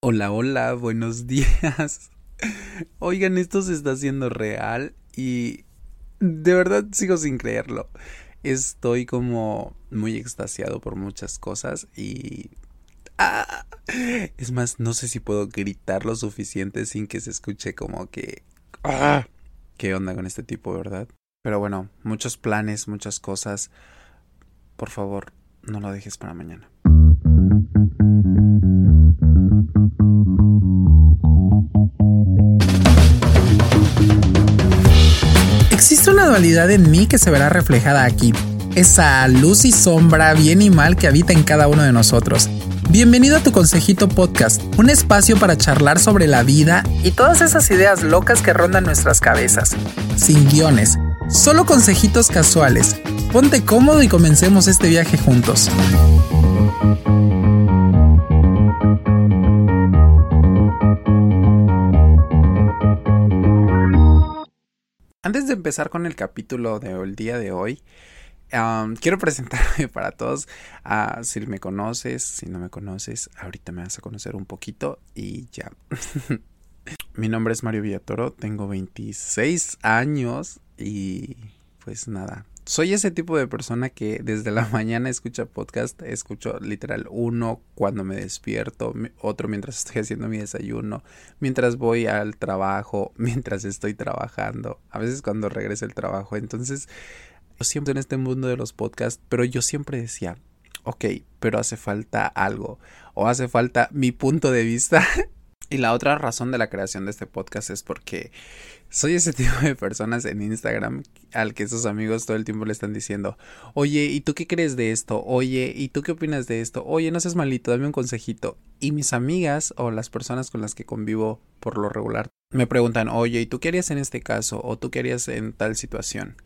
Hola, hola, buenos días. Oigan, esto se está haciendo real y de verdad sigo sin creerlo. Estoy como muy extasiado por muchas cosas y... ¡Ah! Es más, no sé si puedo gritar lo suficiente sin que se escuche como que... ¡Ah! ¿Qué onda con este tipo, verdad? Pero bueno, muchos planes, muchas cosas. Por favor, no lo dejes para mañana. Dualidad en mí que se verá reflejada aquí. Esa luz y sombra, bien y mal que habita en cada uno de nosotros. Bienvenido a tu Consejito Podcast, un espacio para charlar sobre la vida y todas esas ideas locas que rondan nuestras cabezas. Sin guiones, solo consejitos casuales. Ponte cómodo y comencemos este viaje juntos. Antes de empezar con el capítulo del día de hoy, quiero presentarme para todos. Uh, si me conoces, si no me conoces, ahorita me vas a conocer un poquito y ya. Mi nombre es Mario Villatoro, tengo 26 años y pues nada, soy ese tipo de persona que desde la mañana escucha podcast, escucho literal uno cuando me despierto, otro mientras estoy haciendo mi desayuno, mientras voy al trabajo, mientras estoy trabajando, a veces cuando regreso el trabajo. Entonces, yo siempre en este mundo de los podcasts, pero yo siempre decía, ok, pero hace falta algo o hace falta mi punto de vista. y la otra razón de la creación de este podcast es porque soy ese tipo de personas en Instagram al que sus amigos todo el tiempo le están diciendo, oye, ¿y tú qué crees de esto? Oye, ¿y tú qué opinas de esto? Oye, no seas malito, dame un consejito. Y mis amigas o las personas con las que convivo por lo regular me preguntan, oye, ¿y tú qué harías en este caso? ¿O tú qué harías en tal situación?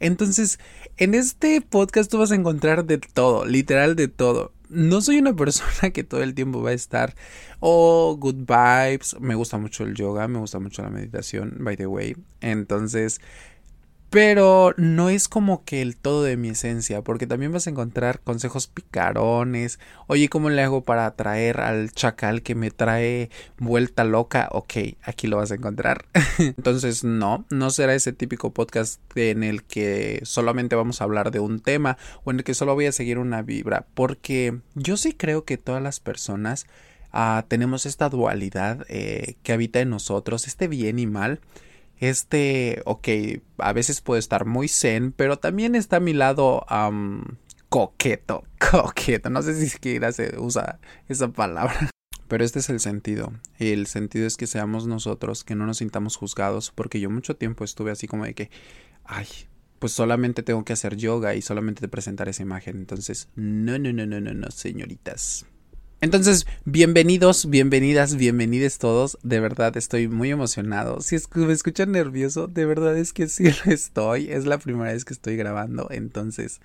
Entonces, en este podcast tú vas a encontrar de todo, literal de todo no soy una persona que todo el tiempo va a estar, oh, good vibes, me gusta mucho el yoga, me gusta mucho la meditación, by the way. Entonces, pero no es como que el todo de mi esencia, porque también vas a encontrar consejos picarones. Oye, ¿cómo le hago para atraer al chacal que me trae vuelta loca? Ok, aquí lo vas a encontrar. Entonces, no, no será ese típico podcast en el que solamente vamos a hablar de un tema o en el que solo voy a seguir una vibra, porque yo sí creo que todas las personas ah, tenemos esta dualidad eh, que habita en nosotros, este bien y mal este, ok, a veces puede estar muy zen, pero también está a mi lado coqueto, coqueto, no sé si siquiera se usa esa palabra. Pero este es el sentido. El sentido es que seamos nosotros, que no nos sintamos juzgados, porque yo mucho tiempo estuve así como de que, ay, pues solamente tengo que hacer yoga y solamente presentar esa imagen. Entonces, no, no, no, no, no, no, señoritas. Entonces, bienvenidos, bienvenidas, bienvenidos todos. De verdad estoy muy emocionado. Si me escuchan nervioso, de verdad es que sí lo estoy. Es la primera vez que estoy grabando. Entonces,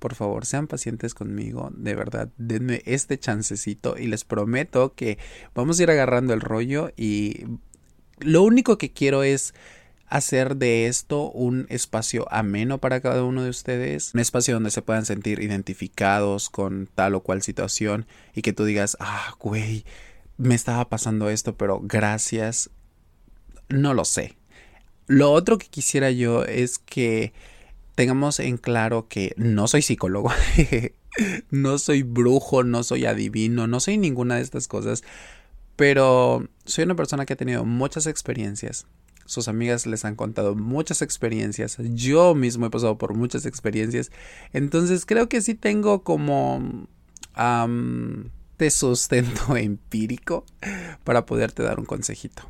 por favor, sean pacientes conmigo. De verdad, denme este chancecito y les prometo que vamos a ir agarrando el rollo y lo único que quiero es hacer de esto un espacio ameno para cada uno de ustedes, un espacio donde se puedan sentir identificados con tal o cual situación y que tú digas, ah, güey, me estaba pasando esto, pero gracias, no lo sé. Lo otro que quisiera yo es que tengamos en claro que no soy psicólogo, no soy brujo, no soy adivino, no soy ninguna de estas cosas, pero soy una persona que ha tenido muchas experiencias sus amigas les han contado muchas experiencias. Yo mismo he pasado por muchas experiencias. Entonces creo que sí tengo como de sustento empírico para poderte dar un consejito.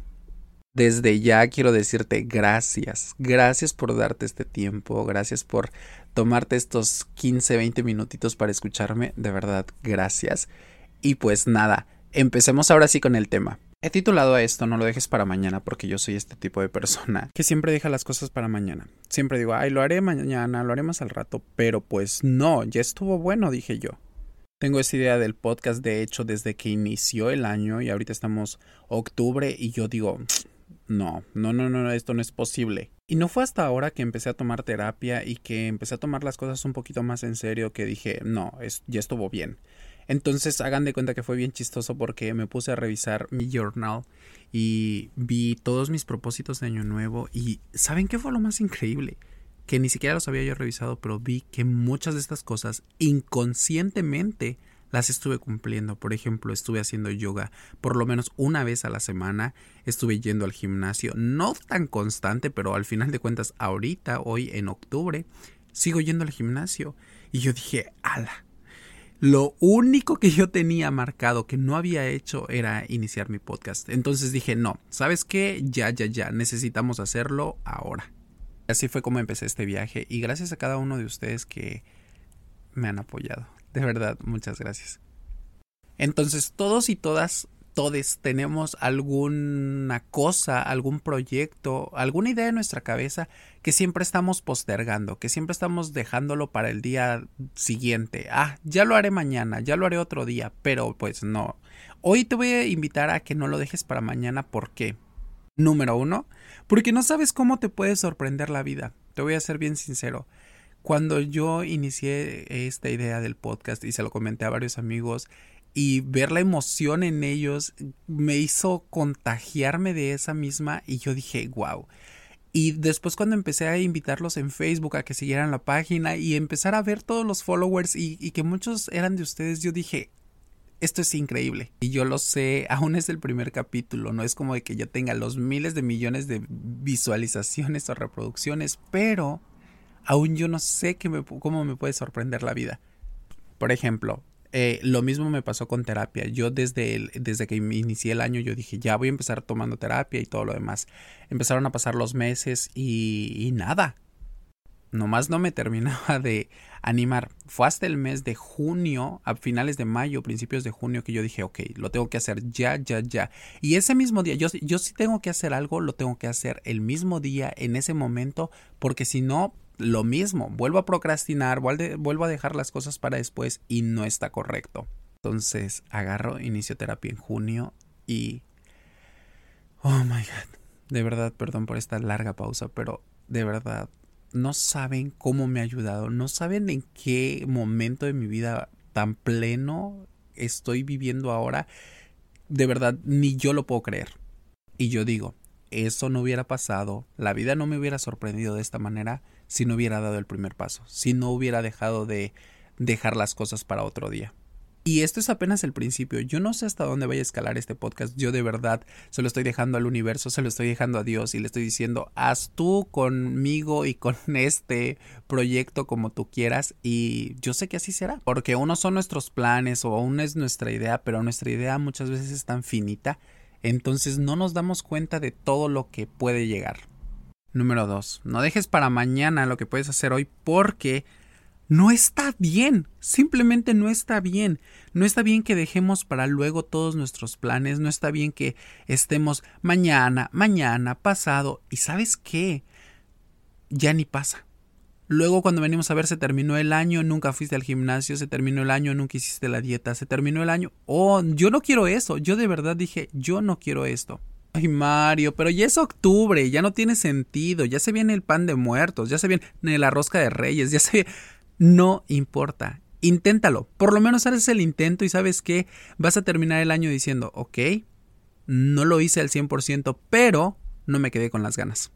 Desde ya quiero decirte gracias, gracias por darte este tiempo, gracias por tomarte estos 15, 20 minutitos para escucharme, de verdad, gracias. Y pues nada, empecemos ahora sí con el tema. He titulado a esto No lo dejes para mañana porque yo soy este tipo de persona que siempre deja las cosas para mañana. Siempre digo, ay, lo haré mañana, lo haré más al rato, pero pues no, ya estuvo bueno, dije yo. Tengo esa idea del podcast, de hecho, desde que inició el año y ahorita estamos octubre y yo digo, no, no, no, no, esto no es posible. Y no fue hasta ahora que empecé a tomar terapia y que empecé a tomar las cosas un poquito más en serio que dije, no, es, ya estuvo bien. Entonces hagan de cuenta que fue bien chistoso porque me puse a revisar mi journal y vi todos mis propósitos de año nuevo y ¿saben qué fue lo más increíble? Que ni siquiera los había yo revisado, pero vi que muchas de estas cosas inconscientemente las estuve cumpliendo. Por ejemplo, estuve haciendo yoga por lo menos una vez a la semana, estuve yendo al gimnasio, no tan constante, pero al final de cuentas, ahorita, hoy en octubre, sigo yendo al gimnasio. Y yo dije, ala. Lo único que yo tenía marcado que no había hecho era iniciar mi podcast. Entonces dije, no, ¿sabes qué? Ya, ya, ya, necesitamos hacerlo ahora. Así fue como empecé este viaje y gracias a cada uno de ustedes que me han apoyado. De verdad, muchas gracias. Entonces, todos y todas, todos tenemos alguna cosa, algún proyecto, alguna idea en nuestra cabeza que siempre estamos postergando, que siempre estamos dejándolo para el día siguiente. Ah, ya lo haré mañana, ya lo haré otro día, pero pues no. Hoy te voy a invitar a que no lo dejes para mañana. ¿Por qué? Número uno, porque no sabes cómo te puede sorprender la vida. Te voy a ser bien sincero. Cuando yo inicié esta idea del podcast y se lo comenté a varios amigos y ver la emoción en ellos me hizo contagiarme de esa misma y yo dije, wow. Y después cuando empecé a invitarlos en Facebook a que siguieran la página y empezar a ver todos los followers y, que muchos eran de ustedes, yo dije, esto es increíble. Y yo lo sé, aún es el primer capítulo, no es como de que yo tenga los miles de millones de visualizaciones o reproducciones, pero aún yo no sé cómo me puede sorprender la vida. Por ejemplo, eh, lo mismo me pasó con terapia. Yo desde, el, desde que inicié el año yo dije, ya voy a empezar tomando terapia y todo lo demás. Empezaron a pasar los meses y, y nada. Nomás no me terminaba de animar. Fue hasta el mes de junio, a finales de mayo, principios de junio, que yo dije, ok, lo tengo que hacer ya, ya, ya. Y ese mismo día, yo, yo si tengo que hacer algo, lo tengo que hacer el mismo día, en ese momento, porque si no, lo mismo, vuelvo a procrastinar, vuelvo a dejar las cosas para después y no está correcto. Entonces agarro inicio terapia en junio y... Oh my god. De verdad, perdón por esta larga pausa, pero de verdad, no saben cómo me ha ayudado, no saben en qué momento de mi vida tan pleno estoy viviendo ahora. De verdad, ni yo lo puedo creer. Y yo digo, eso no hubiera pasado, la vida no me hubiera sorprendido de esta manera si no hubiera dado el primer paso, si no hubiera dejado de dejar las cosas para otro día. Y esto es apenas el principio. Yo no sé hasta dónde vaya a escalar este podcast. Yo de verdad se lo estoy dejando al universo, se lo estoy dejando a Dios y le estoy diciendo, haz tú conmigo y con este proyecto como tú quieras. Y yo sé que así será. Porque uno son nuestros planes o aún es nuestra idea, pero nuestra idea muchas veces es tan finita. Entonces no nos damos cuenta de todo lo que puede llegar. Número 2. No dejes para mañana lo que puedes hacer hoy porque no está bien. Simplemente no está bien. No está bien que dejemos para luego todos nuestros planes. No está bien que estemos mañana, mañana, pasado. ¿Y sabes qué? Ya ni pasa. Luego cuando venimos a ver se terminó el año, nunca fuiste al gimnasio, se terminó el año, nunca hiciste la dieta, se terminó el año. Oh, yo no quiero eso. Yo de verdad dije, yo no quiero esto. Ay, Mario, pero ya es octubre, ya no tiene sentido, ya se viene el pan de muertos, ya se viene la rosca de reyes, ya se... No importa, inténtalo, por lo menos haces el intento y sabes que vas a terminar el año diciendo, ok, no lo hice al 100%, pero no me quedé con las ganas.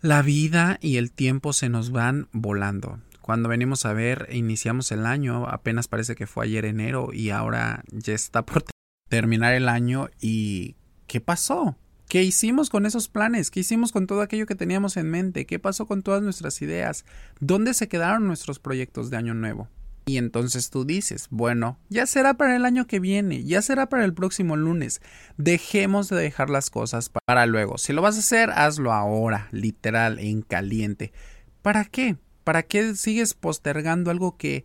La vida y el tiempo se nos van volando. Cuando venimos a ver, iniciamos el año, apenas parece que fue ayer enero y ahora ya está por terminar el año y ¿qué pasó? ¿Qué hicimos con esos planes? ¿Qué hicimos con todo aquello que teníamos en mente? ¿Qué pasó con todas nuestras ideas? ¿Dónde se quedaron nuestros proyectos de año nuevo? Y entonces tú dices, bueno, ya será para el año que viene, ya será para el próximo lunes. Dejemos de dejar las cosas para luego. Si lo vas a hacer, hazlo ahora, literal, en caliente. ¿Para qué? ¿Para qué sigues postergando algo que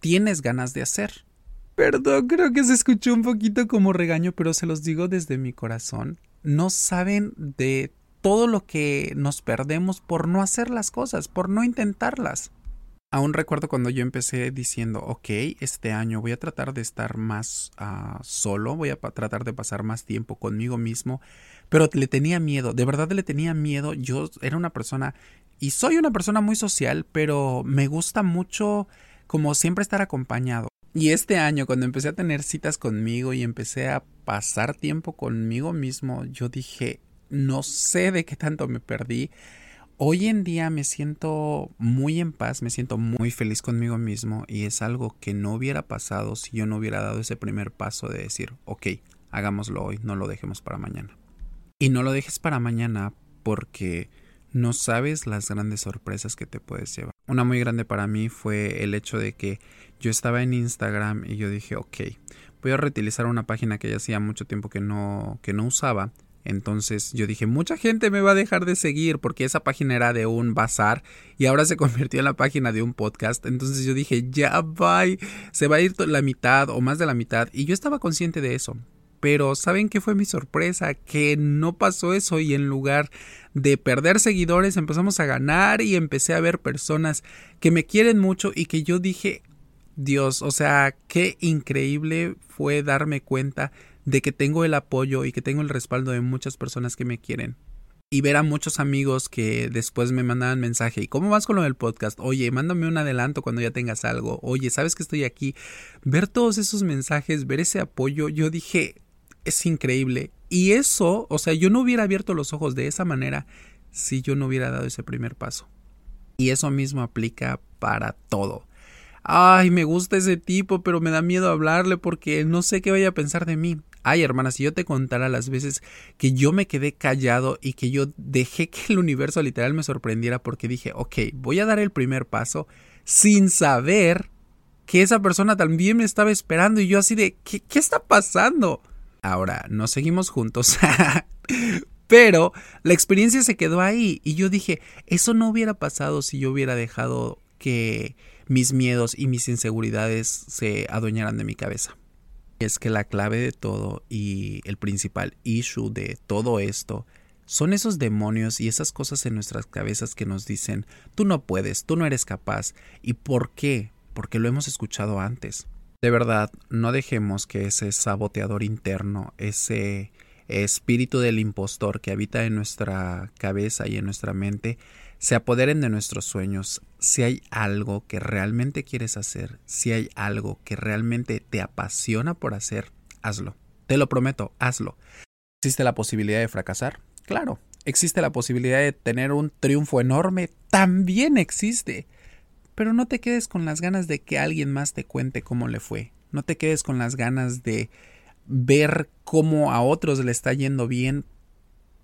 tienes ganas de hacer? Perdón, creo que se escuchó un poquito como regaño, pero se los digo desde mi corazón. No saben de todo lo que nos perdemos por no hacer las cosas, por no intentarlas. Aún recuerdo cuando yo empecé diciendo, ok, este año voy a tratar de estar más uh, solo, voy a tratar de pasar más tiempo conmigo mismo, pero le tenía miedo, de verdad le tenía miedo. Yo era una persona, y soy una persona muy social, pero me gusta mucho como siempre estar acompañado Y este año, cuando empecé a tener citas conmigo y empecé a pasar tiempo conmigo mismo, yo dije, no sé de qué tanto me perdí. Hoy en día me siento muy en paz, me siento muy feliz conmigo mismo y es algo que no hubiera pasado si yo no hubiera dado ese primer paso de decir, ok, hagámoslo hoy, no lo dejemos para mañana. Y no lo dejes para mañana porque no sabes las grandes sorpresas que te puedes llevar. Una muy grande para mí fue el hecho de que yo estaba en Instagram y yo dije, ok, voy a reutilizar una página que ya hacía mucho tiempo que no, que no usaba. Entonces yo dije, mucha gente me va a dejar de seguir porque esa página era de un bazar y ahora se convirtió en la página de un podcast. Entonces yo dije, ya va, se va a ir la mitad o más de la mitad. Y yo estaba consciente de eso. Pero ¿saben qué fue mi sorpresa? Que no pasó eso y en lugar de perder seguidores empezamos a ganar y empecé a ver personas que me quieren mucho y que yo dije, Dios, o sea, qué increíble fue darme cuenta de que tengo el apoyo y que tengo el respaldo de muchas personas que me quieren. Y ver a muchos amigos que después me mandaban mensaje, ¿y cómo vas con lo del podcast? Oye, mándame un adelanto cuando ya tengas algo. Oye, ¿sabes que estoy aquí? Ver todos esos mensajes, ver ese apoyo, yo dije, es increíble. Y eso, o sea, yo no hubiera abierto los ojos de esa manera si yo no hubiera dado ese primer paso. Y eso mismo aplica para todo ay, me gusta ese tipo, pero me da miedo hablarle porque no sé qué vaya a pensar de mí. Ay, hermana, si yo te contara las veces que yo me quedé callado y que yo dejé que el universo literal me sorprendiera porque dije, ok, voy a dar el primer paso sin saber que esa persona también me estaba esperando y yo así de, ¿qué, qué está pasando? Ahora, no seguimos juntos. Pero la experiencia se quedó ahí y yo dije, eso no hubiera pasado si yo hubiera dejado que mis miedos y mis inseguridades se adueñaran de mi cabeza. Es que la clave de todo y el principal issue de todo esto son esos demonios y esas cosas en nuestras cabezas que nos dicen tú no puedes, tú no eres capaz. ¿Y por qué? Porque lo hemos escuchado antes. De verdad, no dejemos que ese saboteador interno, ese espíritu del impostor que habita en nuestra cabeza y en nuestra mente, se apoderen de nuestros sueños, si hay algo que realmente quieres hacer, si hay algo que realmente te apasiona por hacer, hazlo. Te lo prometo, hazlo. ¿Existe la posibilidad de fracasar? Claro. ¿Existe la posibilidad de tener un triunfo enorme? También existe. Pero no te quedes con las ganas de que alguien más te cuente cómo le fue. No te quedes con las ganas de ver cómo a otros le está yendo bien.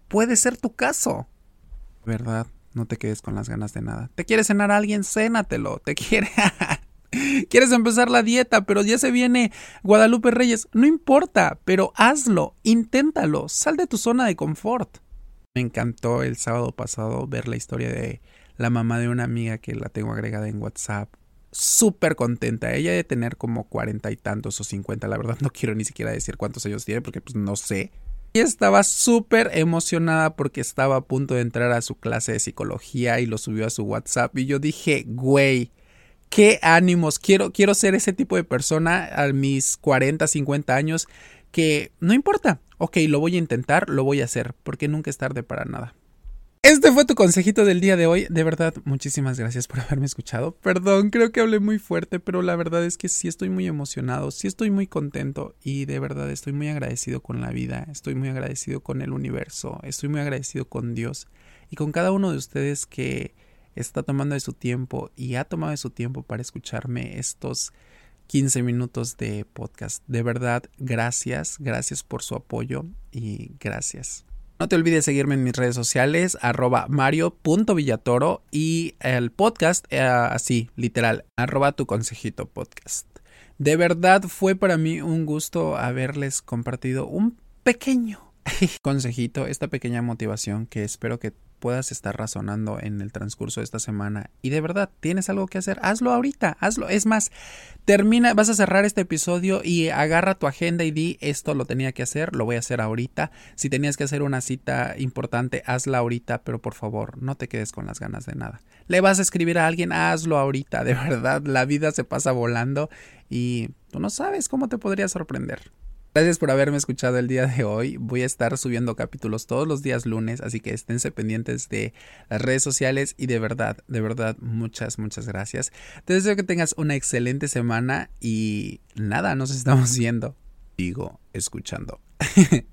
Puede ser tu caso. ¿Verdad? No te quedes con las ganas de nada. ¿Te quieres cenar a alguien? Cénatelo. ¿Te quiere? ¿Quieres empezar la dieta? Pero ya se viene Guadalupe Reyes. No importa, pero hazlo. Inténtalo. Sal de tu zona de confort. Me encantó el sábado pasado ver la historia de la mamá de una amiga que la tengo agregada en WhatsApp. Súper contenta. Ella de tener como cuarenta y tantos o cincuenta. La verdad no quiero ni siquiera decir cuántos años tiene porque pues no sé. Y estaba súper emocionada porque estaba a punto de entrar a su clase de psicología y lo subió a su WhatsApp. Y yo dije, güey, qué ánimos. Quiero, quiero ser ese tipo de persona a mis 40, 50 años que no importa. Ok, lo voy a intentar, lo voy a hacer, porque nunca es tarde para nada. Este fue tu consejito del día de hoy. De verdad, muchísimas gracias por haberme escuchado. Perdón, creo que hablé muy fuerte, pero la verdad es que sí estoy muy emocionado, sí estoy muy contento y de verdad estoy muy agradecido con la vida, estoy muy agradecido con el universo, estoy muy agradecido con Dios y con cada uno de ustedes que está tomando de su tiempo y ha tomado de su tiempo para escucharme estos 15 minutos de podcast. De verdad, gracias, gracias por su apoyo y gracias. No te olvides seguirme en mis redes sociales, arroba mario.villatoro y el podcast, eh, así, literal, arroba tu consejito podcast. De verdad fue para mí un gusto haberles compartido un pequeño consejito, esta pequeña motivación que espero que puedas estar razonando en el transcurso de esta semana y de verdad tienes algo que hacer, hazlo ahorita, hazlo. Es más, termina, vas a cerrar este episodio y agarra tu agenda y di esto lo tenía que hacer, lo voy a hacer ahorita. Si tenías que hacer una cita importante, hazla ahorita, pero por favor, no te quedes con las ganas de nada. Le vas a escribir a alguien, hazlo ahorita, de verdad, la vida se pasa volando y tú no sabes cómo te podría sorprender. Gracias por haberme escuchado el día de hoy. Voy a estar subiendo capítulos todos los días lunes, así que esténse pendientes de las redes sociales y de verdad, de verdad, muchas, muchas gracias. Te deseo que tengas una excelente semana y nada, nos estamos viendo, digo, escuchando.